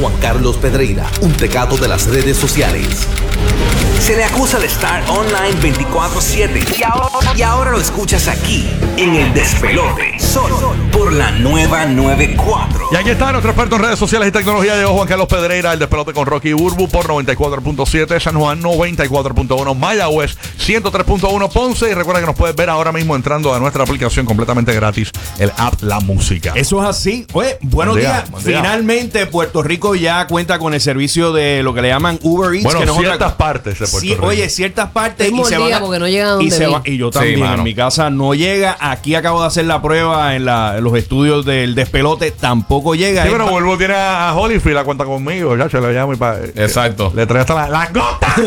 Juan Carlos Pedreira, un tecato de las redes sociales. Se le acusa de estar online 24/7 y ahora, y ahora lo escuchas aquí, en el despelote, solo por la nueva 94. Y aquí está nuestro experto en redes sociales y tecnología. Llegó Juan Carlos Pedreira, el despelote con Rocky Burbu por 94.7, San Juan 94.1, Mayagüez 103.1, Ponce. Y recuerda que nos puedes ver ahora mismo entrando a nuestra aplicación completamente gratis, el app La Música. Eso es así. Oye, buenos Buen día, días. buen día. Finalmente Puerto Rico ya cuenta con el servicio de lo que le llaman Uber Eats. Bueno, que no otra ciertas partes de Puerto Sí, Rico. Oye, ciertas partes y se van a- porque no y, donde se va- y yo también en mi casa no llega. Aquí acabo de hacer la prueba en, la- en los estudios del despelote, tampoco llega. Sí, pero pa- Burbu tiene a Holyfield, la cuenta conmigo, ya se le llamo y pa- Exacto. Le trae hasta la, la gota.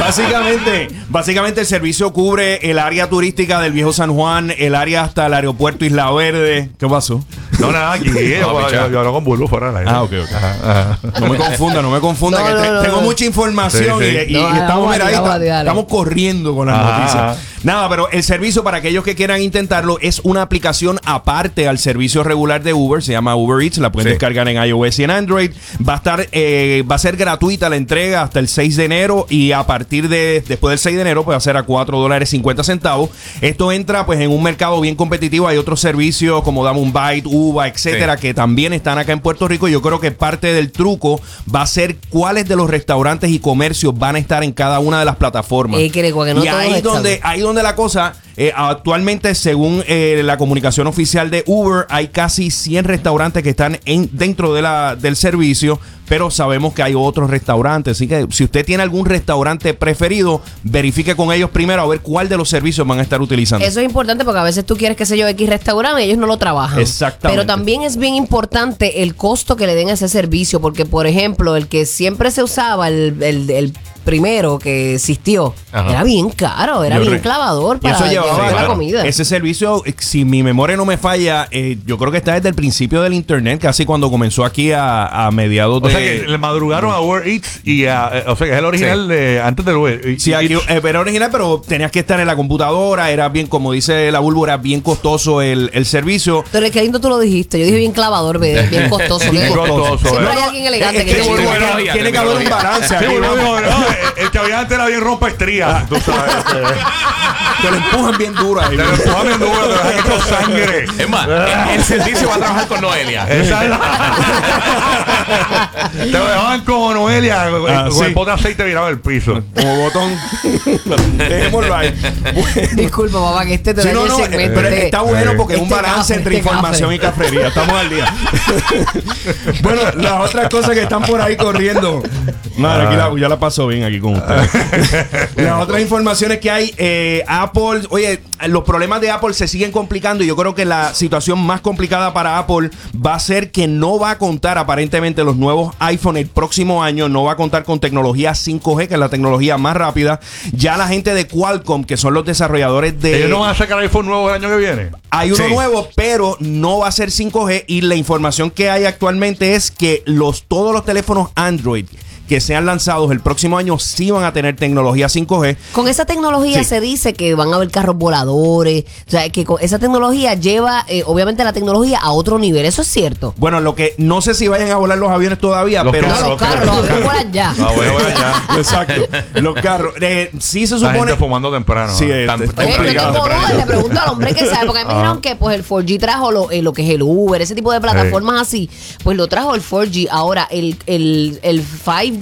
Básicamente, básicamente el servicio cubre el área turística del viejo San Juan, el área hasta el aeropuerto Isla Verde. ¿Qué pasó? No, nada, aquí. yo, picha. yo, yo hablo con Burbu fuera del aire. Ah, ok, ok. Ajá, ajá. No me confunda, no me confunda. No, que no, te- no, tengo no. mucha información Sí, sí. y, y No, estamos, mira, ahí estamos corriendo con las Ajá, noticias. Nada, pero el servicio para aquellos que quieran intentarlo es una aplicación aparte al servicio regular de Uber. Se llama Uber Eats. La pueden Sí. descargar en iOS y en Android. Va a estar, eh, va a ser gratuita la entrega hasta el 6 de enero y a partir de después del 6 de enero pues va a ser a 4 dólares 50 centavos. Esto entra pues en un mercado bien competitivo. Hay otros servicios como Dame un Bite, Uva, etcétera, Sí. que también están acá en Puerto Rico. Yo creo que parte del truco va a ser cuáles de los restaurantes y comercios van a estar en cada una de las plataformas. Eh, que no y ahí donde, ahí donde la cosa, eh, actualmente según eh, la comunicación oficial de Uber, hay casi 100 restaurantes que están en, dentro de la, del servicio, pero sabemos que hay otros restaurantes. Así que si usted tiene algún restaurante preferido, verifique con ellos primero a ver cuál de los servicios van a estar utilizando. Eso es importante porque a veces tú quieres, qué sé yo, X restaurante y ellos no lo trabajan. Exactamente. Pero también es bien importante el costo que le den a ese servicio, porque, por ejemplo, el que siempre se usaba, el, el- el primero que existió, Ajá. era bien caro, era Yo bien re- clavador para eso llevaba llevar la claro, comida. Ese servicio, si mi memoria no me falla, eh, yo creo que está desde el principio del internet, casi cuando comenzó aquí a, a mediados O de. sea que le madrugaron a Uber Eats y a, eh, o sea que es el original Sí. de antes del Uber. Y- Sí, aquí, eh, era original, pero tenías que estar en la computadora, era bien, como dice la Bulbo, era bien costoso el, el servicio. Pero qué lindo tú lo dijiste. Yo dije bien clavador, bien costoso. Bien costoso, Siempre eh. hay alguien elegante Es que que tecnología, tiene que haber un balance. Sí, Burbu ¿no? no, el que había antes era bien rompe estrías. Tú sabes. Te lo empujan bien duro ahí. Te lo empujan bien duro, te dejan hecho sangre. Es más, el, el servicio va a trabajar con Noelia. La- Te lo dejaban como Noelia con, Ah, con sí. el de aceite virado en el piso. Como botón. Dejémoslo ahí. Disculpa, papá, que este te Sí, no, no, segmento. eh, pero Este- está bueno porque es un este balance café, entre este información café. y cafrería. Estamos al día. bueno, las otras cosas que están por ahí corriendo. Madre, aquí la, ya la paso bien aquí con ustedes. las otras informaciones que hay, eh, Apple, oye, los problemas de Apple se siguen complicando y yo creo que la situación más complicada para Apple va a ser que no va a contar aparentemente los nuevos iPhone el próximo año, no va a contar con tecnología 5G, que es la tecnología más rápida. Ya la gente de Qualcomm, que son los desarrolladores de... Ellos no van a sacar iPhone nuevo el año que viene. Hay uno Sí. nuevo, pero no va a ser 5G y la información que hay actualmente es que los todos los teléfonos Android que sean lanzados el próximo año sí van a tener tecnología 5G. Con esa tecnología Sí. se dice que van a haber carros voladores. O sea, que con esa tecnología lleva, eh, obviamente, la tecnología a otro nivel. Eso es cierto. Bueno, lo que no sé si vayan a volar los aviones todavía, Los pero carros, No, los carros, los aviones vuelan ya. Ah, bueno, bueno, ya. exacto. Los carros. Eh, sí se La supone gente fumando temprano. Sí, eh, Tan- tan dudas, le pregunto al hombre que sabe, porque a mí me dijeron que pues el 4G trajo lo, eh, lo que es el Uber, ese tipo de plataformas así, pues lo trajo el 4G. Ahora, el, el, el 5G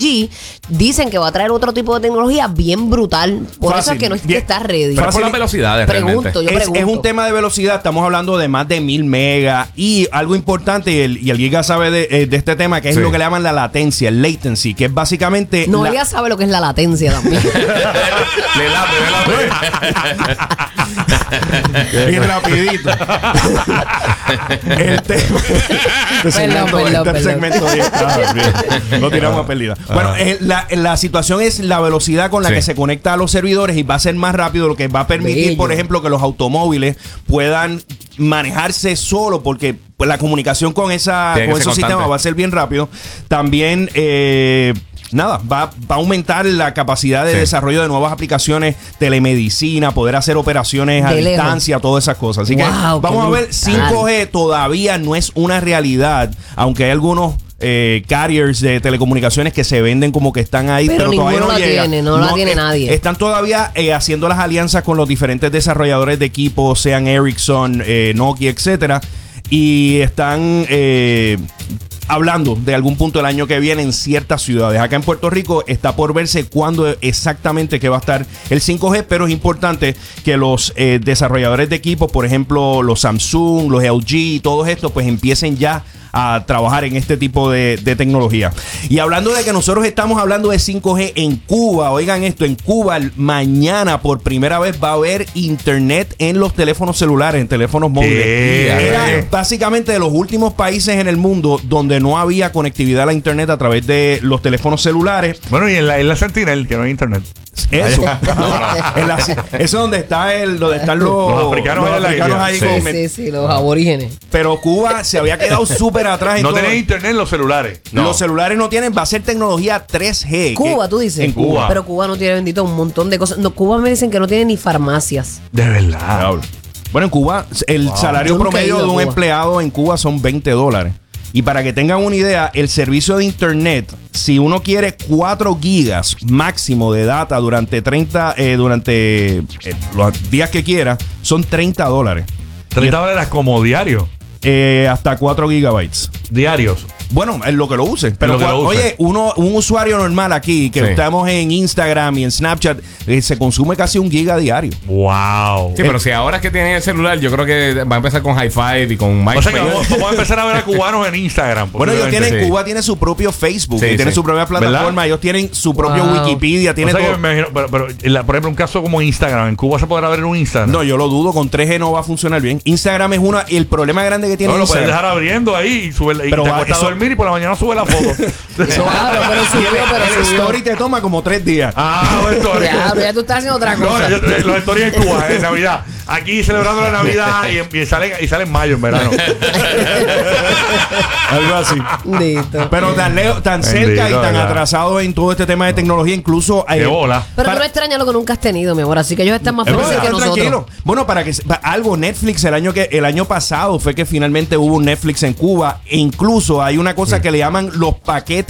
dicen que va a traer otro tipo de tecnología bien brutal. Por eso Fácil. es que no es que Bien. está ready. Pero es por las velocidades Pregunto, realmente. yo es, pregunto. es un tema de velocidad, estamos hablando de más de mil megas y algo importante, y el, y el Giga sabe de, eh, de este tema, que es Sí. lo que le llaman la latencia, el latency, que es básicamente... No, la- ella sabe lo que es la latencia también. le late, le late. y rapidito. el tema. Este segmento, perdón, este perdón. segmento bien. Lo tiramos a pérdida. Bueno, eh, la, la situación es la velocidad con la Sí. que se conecta a los servidores y va a ser más rápido, lo que va a permitir, Bello. por ejemplo, que los automóviles puedan manejarse solo porque pues, la comunicación con esa Tiene con esos sistemas va a ser bien rápido. También eh, nada, va, va a aumentar la capacidad de Sí. desarrollo de nuevas aplicaciones, telemedicina, poder hacer operaciones a lejos. distancia, todas esas cosas. Así que vamos a ver, brutal. 5G todavía no es una realidad, aunque hay algunos eh, carriers de telecomunicaciones que se venden como que están ahí, Pero pero, todavía no la llega. tiene, no la tiene eh, nadie. Están todavía eh, haciendo las alianzas con los diferentes desarrolladores de equipos, sean Ericsson, eh, Nokia, etcétera, y están eh, hablando de algún punto del año que viene en ciertas ciudades. Acá en Puerto Rico está por verse cuándo exactamente que va a estar el 5G, pero es importante que los eh, desarrolladores de equipos, por ejemplo, los Samsung, los LG, todos estos, pues empiecen ya a trabajar en este tipo de, de tecnología. Y hablando de que nosotros estamos hablando de 5G en Cuba, oigan esto, en Cuba mañana por primera vez va a haber internet en los teléfonos celulares, en teléfonos móviles. ¿Qué? Era básicamente de los últimos países en el mundo donde no había conectividad a la internet a través de los teléfonos celulares. Bueno, y en la, en la Sentinel, que no hay internet. Eso. La- eso es donde está el, donde están los, Los africanos isla. ahí Sí. con- Sí, sí, sí, los aborígenes. Pero Cuba se había quedado súper atrás en No todo. tenés internet en los celulares. No. Los celulares no tienen, va a ser tecnología 3G. Cuba, que- tú dices. En Cuba. Pero Cuba no tiene bendito un montón de cosas. No, Cuba me dicen que no tiene ni farmacias. De verdad. Bueno, en Cuba, el salario promedio de un Cuba. empleado en Cuba son 20 dólares. Y para que tengan una idea, el servicio de internet, si uno quiere 4 gigas máximo de data durante 30, eh, durante eh, los días que quiera, son 30 dólares. 30 dólares como diario. Eh, hasta 4 gigabytes. Diarios. Bueno, es lo que lo use. Pero Lo que cua- lo use. oye, uno, un usuario normal aquí, que Sí. estamos en Instagram y en Snapchat, eh, se consume casi un giga diario. Wow. Sí, pero si ahora es que tienen el celular, yo creo que va a empezar con High Five y con O sea que vamos, vamos a empezar a ver a cubanos en Instagram. Bueno, ellos tienen, sí. Cuba tiene su propio Facebook, Sí, y tiene su propia plataforma, ¿Verdad? ellos tienen su propio Wow. Wikipedia, O tiene que todo. me imagino, pero, pero en la- por ejemplo, un caso como Instagram, en Cuba se podrá ver un Instagram. No, yo lo dudo, con 3G no va a funcionar bien. Instagram es una, y el problema grande que tiene No, lo puedes dejar abriendo ahí y, sube, y Pero te va- acuestas a eso- dormir y por la mañana sube la foto. Claro, pero subió, pero el subió. story te toma como tres días. ah, bueno, story. Ya, pero ya tú estás haciendo otra No, cosa. yo- los stories en Cuba, en Navidad. Aquí celebrando la Navidad y, y salen, y salen en mayo, en verano. Algo así. Listo. Pero tan, lejos, tan Bendito, cerca y tan ¿verdad? atrasado en todo este tema de tecnología, incluso Qué eh, bola. Pero tú para- no extrañas lo que nunca has tenido, mi amor. Así que ellos están más No, felices que nosotros. tranquilos. Bueno, para que se- pa- algo Netflix el año que el año pasado fue que finalmente hubo un Netflix en Cuba e incluso hay una cosa que le llaman los paquetes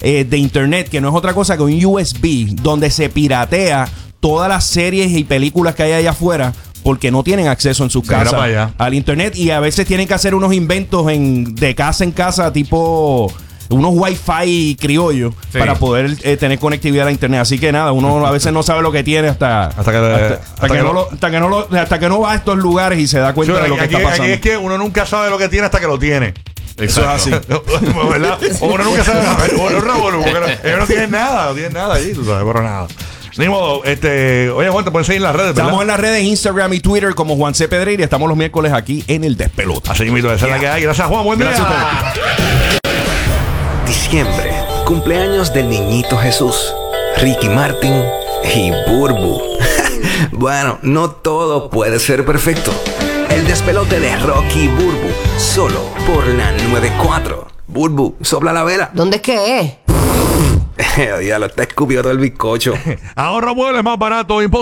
eh, de internet que no es otra cosa que un USB donde se piratea todas las series y películas que hay allá afuera porque no tienen acceso en sus casas al internet y a veces tienen que hacer unos inventos en, de casa en casa tipo unos wifi criollos Sí. para poder eh, tener conectividad a internet así que nada uno a veces no sabe lo que tiene hasta Hasta que- hasta, hasta hasta que que no lo- hasta que no lo- hasta que no va a estos lugares y se da cuenta de lo que aquí, está aquí pasando es que uno nunca sabe lo que tiene hasta que lo tiene. Eso es así ¿Verdad? Uno nunca sabe. a ver, o no porque no- ellos no tienen nada, no tienen nada allí, tú sabes, pero nada. Ni modo, este, oye, Juan, te pueden seguir en las redes, ¿verdad? estamos en las redes Instagram y Twitter como Juan C. Pedreira estamos los miércoles aquí en el Despelota Así mismo, esa es la que hay. Gracias, Juan. Buen día. Gracias a Diciembre, cumpleaños del niñito Jesús, Ricky Martin y Burbu. bueno, no todo puede ser perfecto. El despelote de Rocky Burbu, solo por la 94. Burbu, sopla la vela. ¿Dónde es que es? Diablo, está escupido todo el bizcocho. Ahorra muebles más barato, imposible.